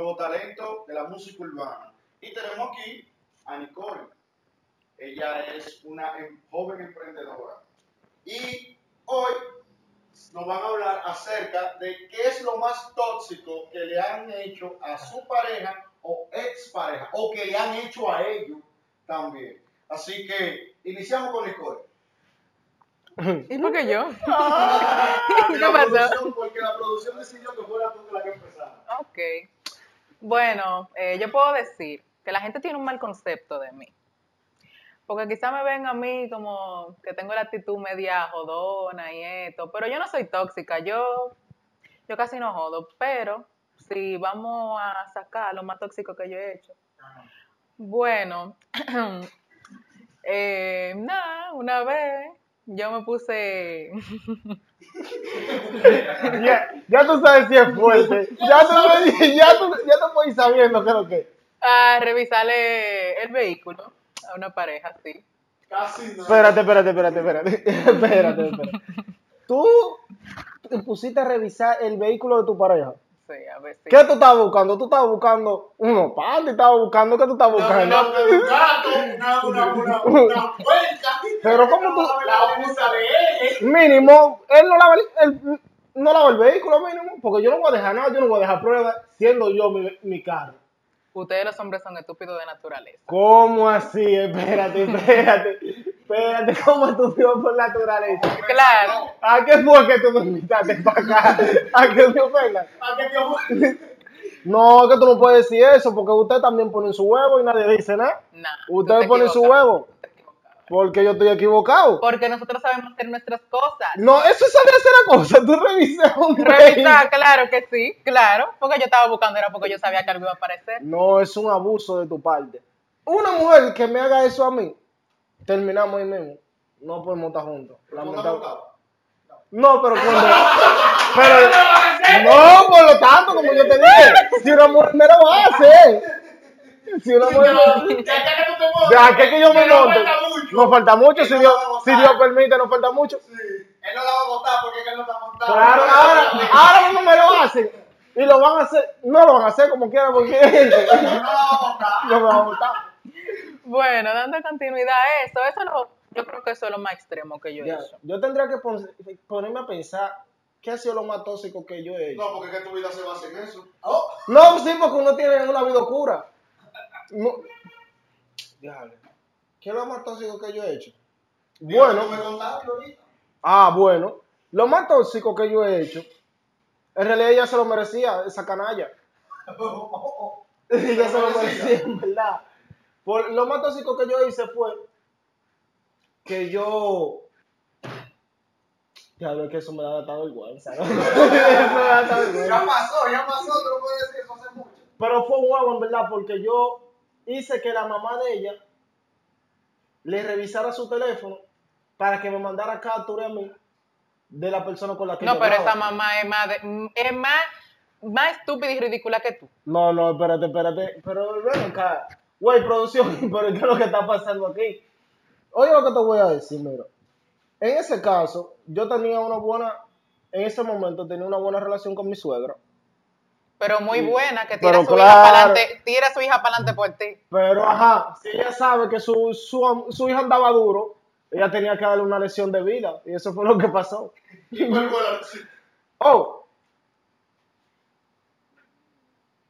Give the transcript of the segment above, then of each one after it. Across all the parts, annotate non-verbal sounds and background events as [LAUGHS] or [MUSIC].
nuevo talento de la música urbana. Y tenemos aquí a Nicole. Ella es una em- joven emprendedora. Y hoy nos van a hablar acerca de qué es lo más tóxico que le han hecho a su pareja o expareja, o que le han hecho a ellos también. Así que iniciamos con Nicole. ¿Y por qué yo? Porque [LAUGHS] [LAUGHS] ¿Qué la pasó? producción- Porque la producción decidió que fuera tú la que empezara. Ok. Bueno, eh, yo puedo decir que la gente tiene un mal concepto de mí. Porque quizá me ven a mí como que tengo la actitud media jodona y esto, pero yo no soy tóxica, yo, yo casi no jodo, pero si vamos a sacar lo más tóxico que yo he hecho. Bueno, [CLEARS THROAT] eh, nada, una vez yo me puse Ya, ya tú sabes si es fuerte. Ya tú, ya tú, ya tú puedes ir sabiendo qué es lo que es. a revisarle el vehículo a una pareja, sí. Casi no. Espérate, espérate, espérate, espérate. Espérate, espérate. Tú te pusiste a revisar el vehículo de tu pareja. Sí, a ver. ¿Qué tú estabas buscando? Tú estabas buscando unos panties, estabas buscando, ¿qué tú estabas No, buscando? no, un gato, una, una, una, una puerta. Pero ¿cómo tú- La abusa de él. Mínimo, él no lava el, él no lava el vehículo mínimo, porque yo no voy a dejar nada, yo no voy a dejar pruebas siendo yo mi, mi carro. Ustedes los hombres son estúpidos de naturaleza. ¿Cómo así? Espérate, espérate. Espérate, ¿cómo estúpido por naturaleza? Claro. ¿A qué fue que tú me invitaste para acá? ¿A qué me ofendas? ¿A qué te abusa? No, que tú no puedes decir eso, porque usted también pone su huevo y nadie dice nada. Nah, Ustedes te ponen su huevo, te. Porque yo estoy equivocado. Porque nosotros sabemos hacer nuestras cosas. No, eso es saber hacer la cosa. Tú revisas un Revisar, claro que sí, claro. Porque yo estaba buscando, era porque yo sabía que algo iba a aparecer. No, es un abuso de tu parte. Una mujer que me haga eso a mí, terminamos ahí mismo. No podemos estar juntos. No, pero [LAUGHS] cuando. [LAUGHS] pero, no, por lo tanto, como yo te dije, si una mujer me lo hace. Si una mujer Ya, ya que no te montes, ¿De a qué que yo me monte? No falta mucho, si no Dios, si. Dios permite, no falta mucho. Sí. Él no la va a votar porque él no está montado. Claro, ahora, ahora mismo me lo hacen. Y lo van a hacer, no lo van a hacer como quieran, porque [LAUGHS] No la va a votar. no me van a votar. Bueno, dando continuidad a eso, eso lo, yo creo que eso es lo más extremo que yo he Ya, hecho. yo tendría que pon- ponerme a pensar qué ha sido lo más tóxico que yo he hecho. No, porque es que tu vida se basa en eso. Oh, No, sí, porque uno tiene una vida oscura. No. Diablo. ¿Qué es lo más tóxico que yo he hecho? Bueno, ah, bueno. Lo más tóxico que yo he hecho, en realidad ella se lo merecía, esa canalla. [LAUGHS] [LAUGHS] ella se lo merecía, en verdad. Por, lo más tóxico que yo hice fue que yo. Diablo, es que eso me da hasta vergüenza. ¿no? [LAUGHS] Ya pasó, ya pasó, tú no puedes decir eso hace mucho. Pero fue un huevo, en verdad, porque yo hice que la mamá de ella le revisara su teléfono para que me mandara captura a mí de la persona con la que No, yo pero hablaba. esa mamá es más, de- es más, más estúpida y ridícula que tú. No, no, espérate, espérate. Pero ven acá. Güey, producción, [LAUGHS] pero ¿qué es lo que está pasando aquí? Oye lo que te voy a decir, mira. En ese caso, yo tenía una buena, en ese momento tenía una buena relación con mi suegra. Pero muy buena, que Pero tira su hija claro. para adelante, tira a su hija para adelante por ti. Pero ajá, si ella sabe que su, su, su hija andaba duro, ella tenía que darle una lección de vida. Y eso fue lo que pasó. [LAUGHS] Oh.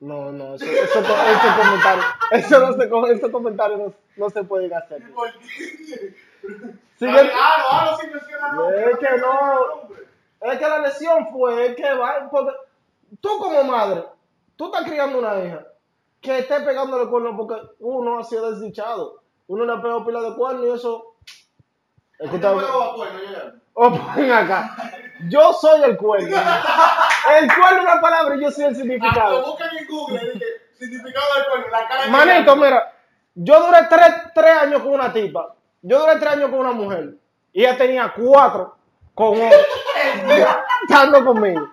No, no, eso, eso, ese comentario, eso no se, esos comentarios no, no se pueden hacer. ¿Por qué? Sigue- Ah, no, ah. Es que no. Es que la lesión fue es que va, porque tú como madre, tú estás criando una hija que esté pegándole cuernos porque uno ha sido desdichado. Uno le ha pegado pila de cuernos y eso. Es que ¿Qué te está- puedo acuerdo, yo Oh, acá. Yo soy el cuerno. El cuerno es una palabra y yo soy el Ah, significado. busquen en Google, dije, significado del cuerno, la cara de Manito, mira, yo duré tres, tres años con una tipa. Yo duré tres años con una mujer. Y ella tenía cuatro con otro. [LAUGHS] Estando conmigo.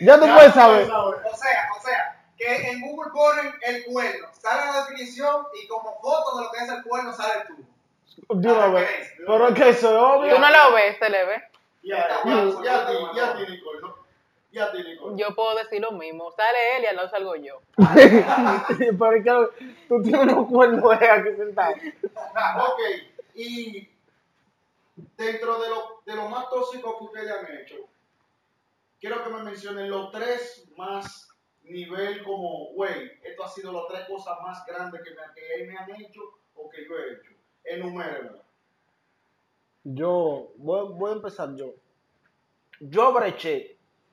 Ya tú Ya puedes saber. O sea, o sea, que en Google ponen el cuerno, sale la definición y como foto de lo que es el cuerno sale tú. De una vez. Pero es que eso es obvio. Tú no lo ves, se le ve. Ya, ya, ya, a ti, ya a ti, Nicole, ¿no? Ya a ti, Nicole. Yo puedo decir lo mismo. Sale él y al lado salgo yo. [LAUGHS] Pero es que tú tienes unos cuernos aquí sentados. Ok, y dentro de lo, de lo más tóxico que ustedes han hecho, quiero que me mencionen los tres más nivel como, güey, esto ha sido las tres cosas más grandes que me, que me han hecho o que yo he hecho. Enumérenla. Yo, voy, voy a empezar yo. Yo breché. [LAUGHS]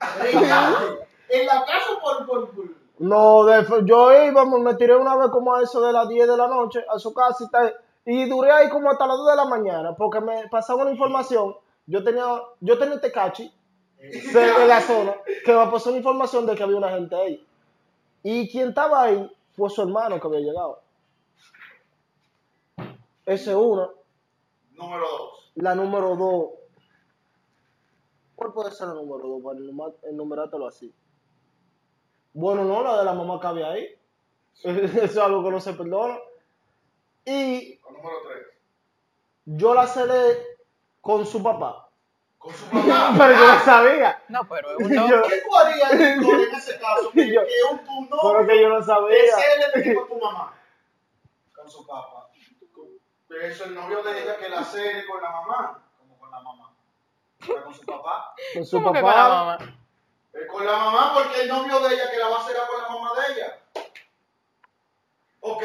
en la casa por, por, por- No, de- yo iba, me tiré una vez como a eso de las 10 de la noche a su casa y, y duré ahí como hasta las 2 de la mañana porque me pasaba una información. Yo tenía, yo tenía Tecachi se- en la zona que me pasó una información de que había una gente ahí. Y quien estaba ahí fue su hermano que había llegado. Esa es una. Número dos. La número 2. ¿Cuál puede ser la número 2 para enuma- enumerártelo así? Bueno, no, la de la mamá que había ahí. [LAUGHS] Eso es algo que no se perdona. Y La número tres. yo la celé con su papá. Con su papá. [LAUGHS] Pero yo no sabía. No, pero es un no. [LAUGHS] Yo- ¿Qué tú harías, Nicole, en ese caso? Que, [LAUGHS] Yo- que un tu no Pero que yo no es sabía. el de tu mamá. Con su papá. Pero eso el novio de ella que la hace con la mamá. Como con la mamá. Pero con su papá. Con su ¿Cómo que con la papá. mamá? Eh, con la mamá porque el novio de ella que la va a hacer con la mamá de ella. Ok,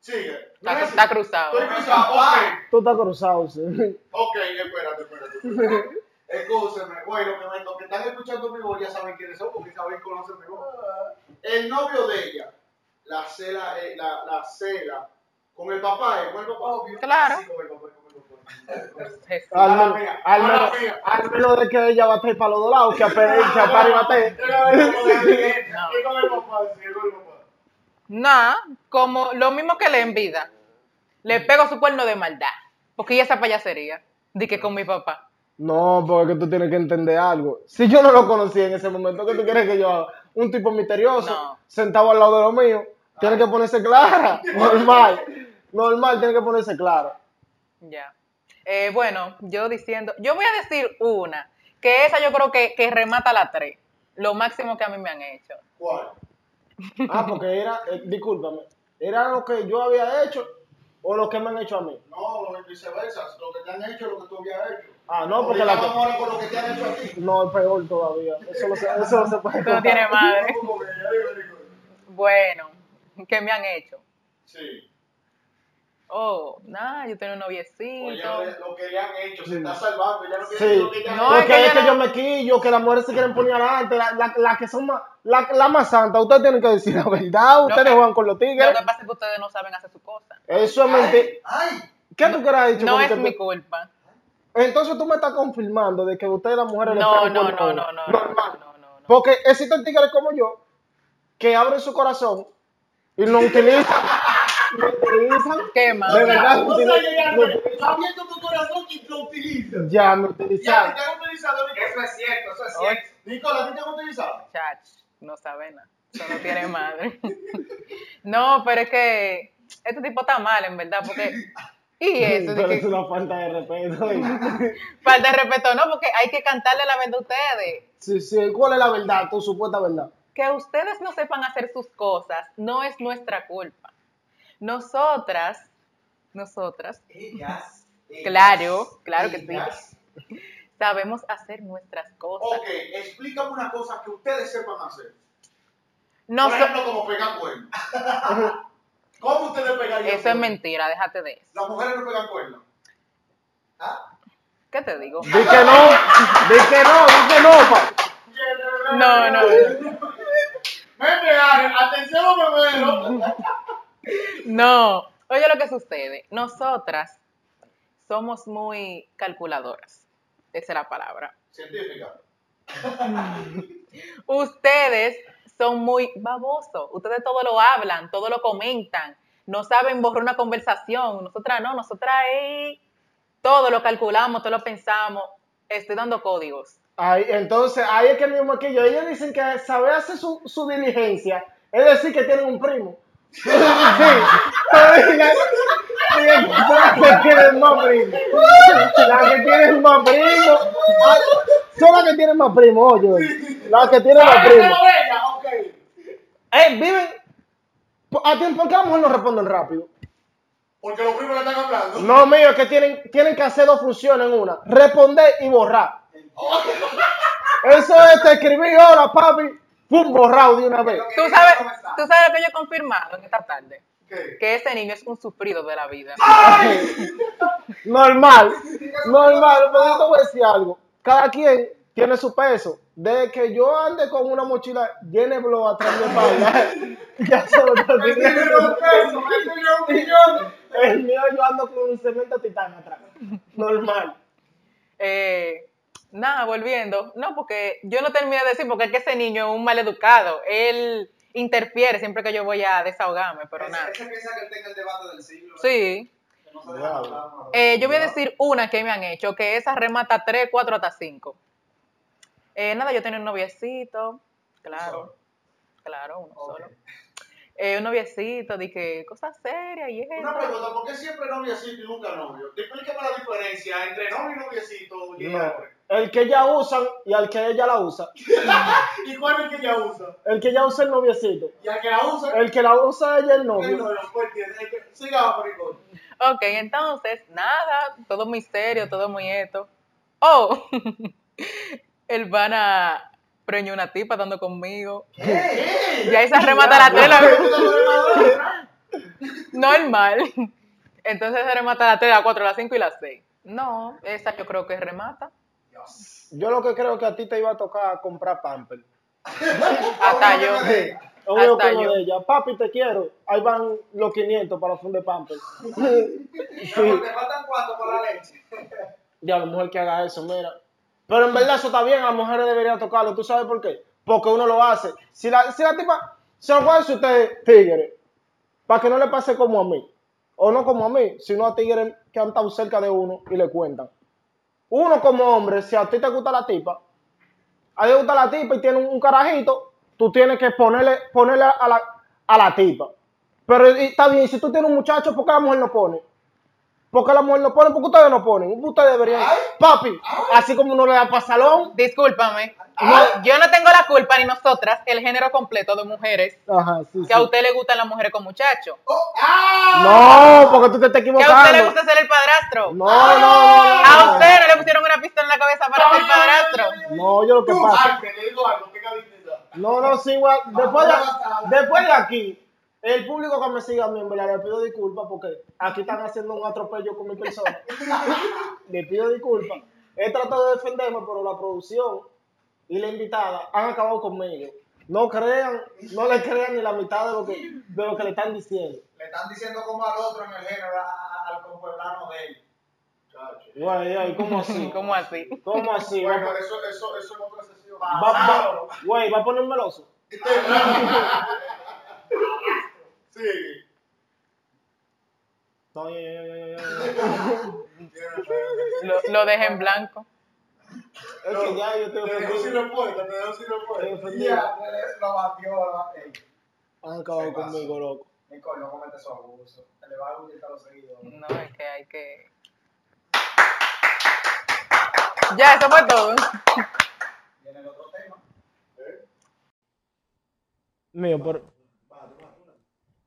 sigue. Está, está cruzado. Estoy cruzado. Ok, Tú estás cruzado, sí. ok, espérate, espérate. espérate. Escúcheme, bueno, que me- los que están escuchando mi voz ya saben quiénes son porque saben conocen mi voz. El novio de ella la cela, eh, la, la cela con el papá, ¿eh? con el papá obvio. Claro. Sí, con el papá, con el papá. Jesús. Al mía, al menos- mía. al menos de que ella va a estar para los dos lados, que a, pe- que a par y bate. Y con el papá, sí, con el papá. Nada, como lo mismo que le en vida. Le pego su cuerno de maldad. Porque ella esa payasería. Di que con mi papá. No, porque tú tienes que entender algo. Si yo no lo conocía en ese momento, ¿qué tú quieres que yo haga? Un tipo misterioso, No. sentado al lado de lo mío, tiene que ponerse clara. [LAUGHS] Normal. Normal, tiene que ponerse clara. Ya. Eh, bueno, yo diciendo, yo voy a decir una, que esa yo creo que, que remata la tres. Lo máximo que a mí me han hecho. ¿Cuál? Ah, porque era, eh, discúlpame, ¿era lo que yo había hecho o lo que me han hecho a mí? No, lo viceversa. Lo que te han hecho es lo que tú habías hecho. Ah, no, porque la ahora con lo que te han hecho a ti. No, es peor todavía. Eso no se, eso no se puede Eso no tiene contar. madre. [LAUGHS] Bueno, ¿qué me han hecho? Sí. Oh, nada, yo tengo un Oye, noviecito. lo que le han hecho, se está salvando. Ya no quiere Sí, decir lo que ya No, es porque que es que no- yo me quillo, que las mujeres se quieren poner adelante, las la, la que son más, la, la más santa, ustedes tienen que decir la verdad, ustedes juegan con los Lo tigres, que pasa es que ustedes no saben hacer su cosa. eso es mentira. ¡Ay! ¿Qué tú quieras dicho? No es que mi tú- culpa. Entonces tú me estás confirmando de que ustedes las mujeres No, no, no, no, no, no, Normal. no, no, no. Porque existen tigres como yo que abren su corazón y lo [LAUGHS] utilizan. Lo utilizan. ¿Qué más? De verdad, O sea, ya, está abierto tu corazón y lo utilizas. Ya me Ya, utilizaron. te han utilizado. Eso es cierto, eso es cierto. Nicolás, ¿a ti te han utilizado? Chach, no sabe nada. Eso no tiene madre. [LAUGHS] no, pero es que este tipo está mal, en verdad, porque... Y [LAUGHS] eso, Pero que- es una falta de respeto. [LAUGHS] falta de respeto, no, porque hay que cantarle la verdad a ustedes. sí, sí. ¿Cuál es la verdad? Tu supuesta verdad. Que ustedes no sepan hacer sus cosas no es nuestra culpa. Nosotras, nosotras, Ellas. Claro, claro que sí. ellas. [LAUGHS] sabemos hacer nuestras cosas. Ok, explícame una cosa que ustedes sepan hacer. No Por so- ejemplo, como pegar cuernos. [LAUGHS] ¿Cómo ustedes pegarían eso es mentira, déjate de eso. Las mujeres no pegan cuernos. ¿Ah? ¿Qué te digo? Di que no, di que no, di que no, pa. No, no. [LAUGHS] Me pegaron, atención, bebé. No. Oye lo que sucede. Nosotras somos muy calculadoras. Esa es la palabra. Científica. [LAUGHS] Ustedes son muy babosos. Ustedes todo lo hablan, todo lo comentan. No saben borrar una conversación. Nosotras no, nosotras ahí todo lo calculamos, todo lo pensamos. Estoy dando códigos. Ahí, entonces, ahí es que mismo que yo. Ellos dicen que saber hacer su, su diligencia es decir que tienen un primo. Las que tienen más primo. Las que tienen más primo. Son las que tienen más primo, oye. Las que tienen más primo. Eh, viven. ¿A tiempo por qué las mujeres no responden rápido? Porque los primos le están hablando. No, mío, es que tienen, tienen que hacer dos funciones en una. Responder y borrar. Eso es, te escribí hola, papi. Pum, borrado de una vez. ¿Tú sabes, tú sabes lo que yo he confirmado en esta tarde. ¿Qué? Que ese niño es un sufrido de la vida. Normal, normal, pero yo te voy a decir algo. Cada quien tiene su peso. De que yo ande con una mochila llena de blow atrás de espalda, [LAUGHS] ya se lo estoy Él tiene un millón. El mío yo ando con un cemento titán atrás. Normal. Eh, nada, volviendo. No, porque yo no terminé de decir, porque es que ese niño es un mal educado. Él interfiere siempre que yo voy a desahogarme, pero nada. Ese piensa que él tenga el debate del siglo. Sí. Que no se deja Wow. Eh, yo voy a decir una que me han hecho, que esa remata 3, 4 hasta 5. Eh, nada, yo tenía un noviecito, claro, claro, uno solo. Eh, un noviecito, dije, cosas serias y Una pregunta, ¿por qué siempre noviecito y nunca novio? Explícame la diferencia entre novio y noviecito y No. hombre. El que ella usan y al que ella la usa. [LAUGHS] ¿Y cuál es el que ella usa? El que ella usa el noviecito. Y al que la usa, El que la usa ella el el novio. novio. Pues el que, maricón. Ok, entonces, nada, todo muy serio, todo muy esto. Oh, [LAUGHS] el van a preñó una tipa dando conmigo. ¿Qué? Y ahí se remata la tela. Normal. Entonces se remata la 3, la 4, la 5 y la 6. No, esa yo creo que remata. Yo lo que creo es que a ti te iba a tocar comprar pamper. Hasta yo. Obvio Hasta yo. de ella. Papi, te quiero. Ahí van los 500 para fundir pamper. Mi amor, Te faltan cuatro para la leche. Ya, la mujer que haga eso, mira. Pero en verdad eso está bien, a las mujeres deberían tocarlo. ¿Tú sabes por qué? Porque uno lo hace. Si la, si la tipa, se lo puede decir usted, tigre, para que no le pase como a mí. O no como a mí, sino a tigres que han estado cerca de uno y le cuentan. Uno como hombre, si a ti te gusta la tipa, a ti te gusta la tipa y tiene un, carajito, tú tienes que ponerle, ponerle a, la, a la tipa. Pero está bien, si tú tienes un muchacho, ¿por qué la mujer no pone? Porque la mujer no pone, porque ustedes no ponen. Ustedes deberían. Papi, así como uno le da para salón. Discúlpame. No, yo no tengo la culpa, ni nosotras, el género completo de mujeres, Ajá, sí, que a usted le gustan las mujeres con muchachos. No, porque tú te estás Que a usted le equivocando. gusta ser el padrastro. No, no, no, no. A usted no le pusieron una pistola en la cabeza para ser padrastro. No, yo lo que Tú, pasa. Ángel, le digo algo. No, no, sí, igual. Después de, después de aquí, el público que me siga a mí, en verdad, le pido disculpas porque aquí están haciendo un atropello con mi persona. [LAUGHS] le pido disculpas. He tratado de defenderme, pero la producción y la invitada han acabado conmigo. No crean, no le crean ni la mitad de lo que, de lo que le están diciendo. Le están diciendo como al otro en el género, al compueblano de él. Güey, [LAUGHS] ¿cómo así? ¿Cómo así? ¿Cómo así? Pero eso, eso, eso es va, va- güey, va a poner meloso. [LAUGHS] Sí. No, ya, ya, ya. [LAUGHS] Lo, lo dejé en blanco. Es que ya yo estoy Te dejo sin respuesta, te dejo sin respuesta. Ya, lo batió, lo batió. Han acabado Se pasó. conmigo, loco. Nicole, no comete su abuso. Le va a hundir a los seguidores. No, es que hay que. Ya, eso fue todo. Viene el otro tema. Mío, pero.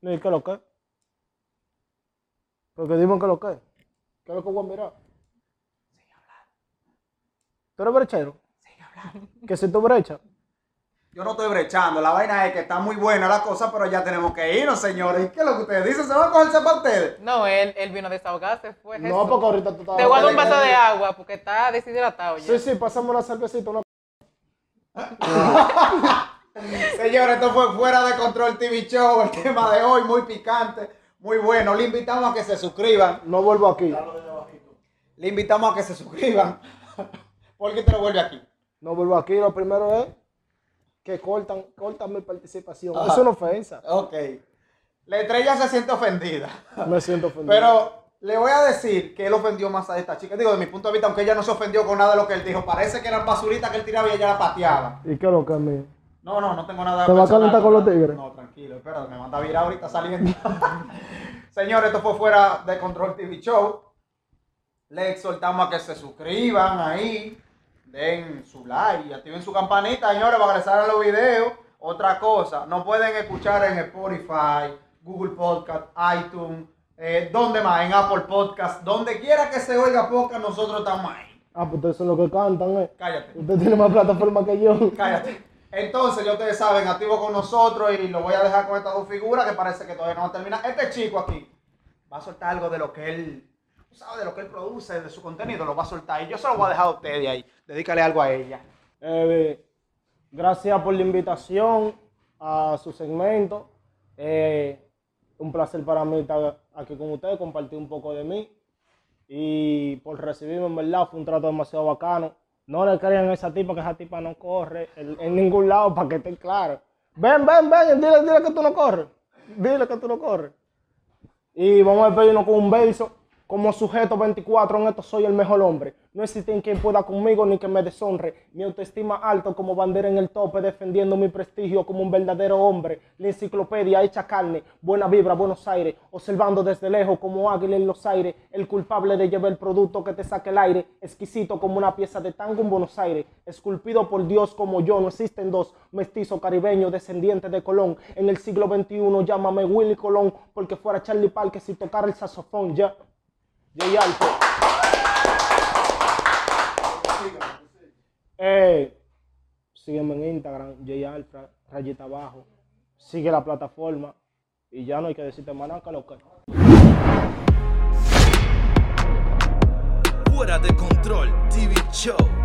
Mío, ¿qué es lo que? Porque dime qué es lo que. ¿Qué es lo que voy a mirar? ¿Tú eres brechero? Que si tú brecha. Yo no estoy brechando, la vaina es que está muy buena la cosa, pero ya tenemos que irnos, señores. ¿Qué es lo que ustedes dicen? ¿Se van a cogerse para ustedes? No, él, él vino a desahogarse, fue No, porque ahorita tú estás. Te guardo un vaso de agua porque está deshidratado ya. Sí, sí, pasamos una cervecita. Una... [LAUGHS] [LAUGHS] Señores, esto fue Fuera de Control TV Show, el [LAUGHS] tema de hoy, muy picante, muy bueno. Le invitamos a que se suscriban. No vuelvo aquí. Le invitamos a que se suscriban. [LAUGHS] ¿Por qué te lo vuelve aquí? No vuelvo aquí. Lo primero es que cortan, cortan mi participación. Ajá. Es una ofensa. Ok. La estrella se siente ofendida. Me siento ofendido. Pero le voy a decir que él ofendió más a esta chica. Digo, de mi punto de vista, aunque ella no se ofendió con nada de lo que él dijo, parece que eran basuritas que él tiraba y ella la pateaba. ¿Y qué es lo que es mío? No, no, no tengo nada ¿Te va a calentar con los tigres? No, tranquilo, espérate, me manda a virar ahorita saliendo. [LAUGHS] Señores, esto fue fuera de Control TV Show. Les exhortamos a que se suscriban ahí, den su like y activen su campanita, señores, para que les salgan los videos. Otra cosa, no pueden escuchar en Spotify, Google Podcast, iTunes, eh, ¿dónde más? En Apple Podcast, donde quiera que se oiga podcast, nosotros estamos ahí. Ah, pues ustedes son los que cantan, eh. Cállate. Usted tiene más plataforma que yo. Cállate. Entonces, ya ustedes saben, activo con nosotros y lo voy a dejar con estas dos figuras que parece que todavía no termina. Este chico aquí va a soltar algo de lo que él, tú sabes, de lo que él produce, de su contenido, lo va a soltar. Y yo se lo voy a dejar a ustedes ahí. Dedícale algo a ella. Gracias por la invitación a su segmento. Eh, un placer para mí estar aquí con ustedes, compartir un poco de mí. Y por recibirme, en verdad, fue un trato demasiado bacano. No le crean a esa tipa que esa tipa no corre en, ningún lado para que esté claro. Ven, ven, ven, dile, dile que tú no corres. Dile que tú no corres. Y vamos a despedirnos con un beso. Como sujeto 24 en esto soy el mejor hombre. No existe quien pueda conmigo ni que me deshonre. Mi autoestima alto como bandera en el tope, defendiendo mi prestigio como un verdadero hombre. La enciclopedia hecha carne, buena vibra, Buenos Aires. Observando desde lejos como águila en los aires. El culpable de llevar el producto que te saque el aire. Exquisito como una pieza de tango en Buenos Aires. Esculpido por Dios como yo, no existen dos. Mestizo caribeño, descendiente de Colón. En el siglo XXI llámame Willy Colón, porque fuera Charlie Parker si tocara el saxofón ya. Jay Alfred. Eh, sígueme en Instagram, Jay Alfred, rayita abajo. Sigue la plataforma. Y ya no hay que decirte más nada que lo que. Fuera de control TV Show.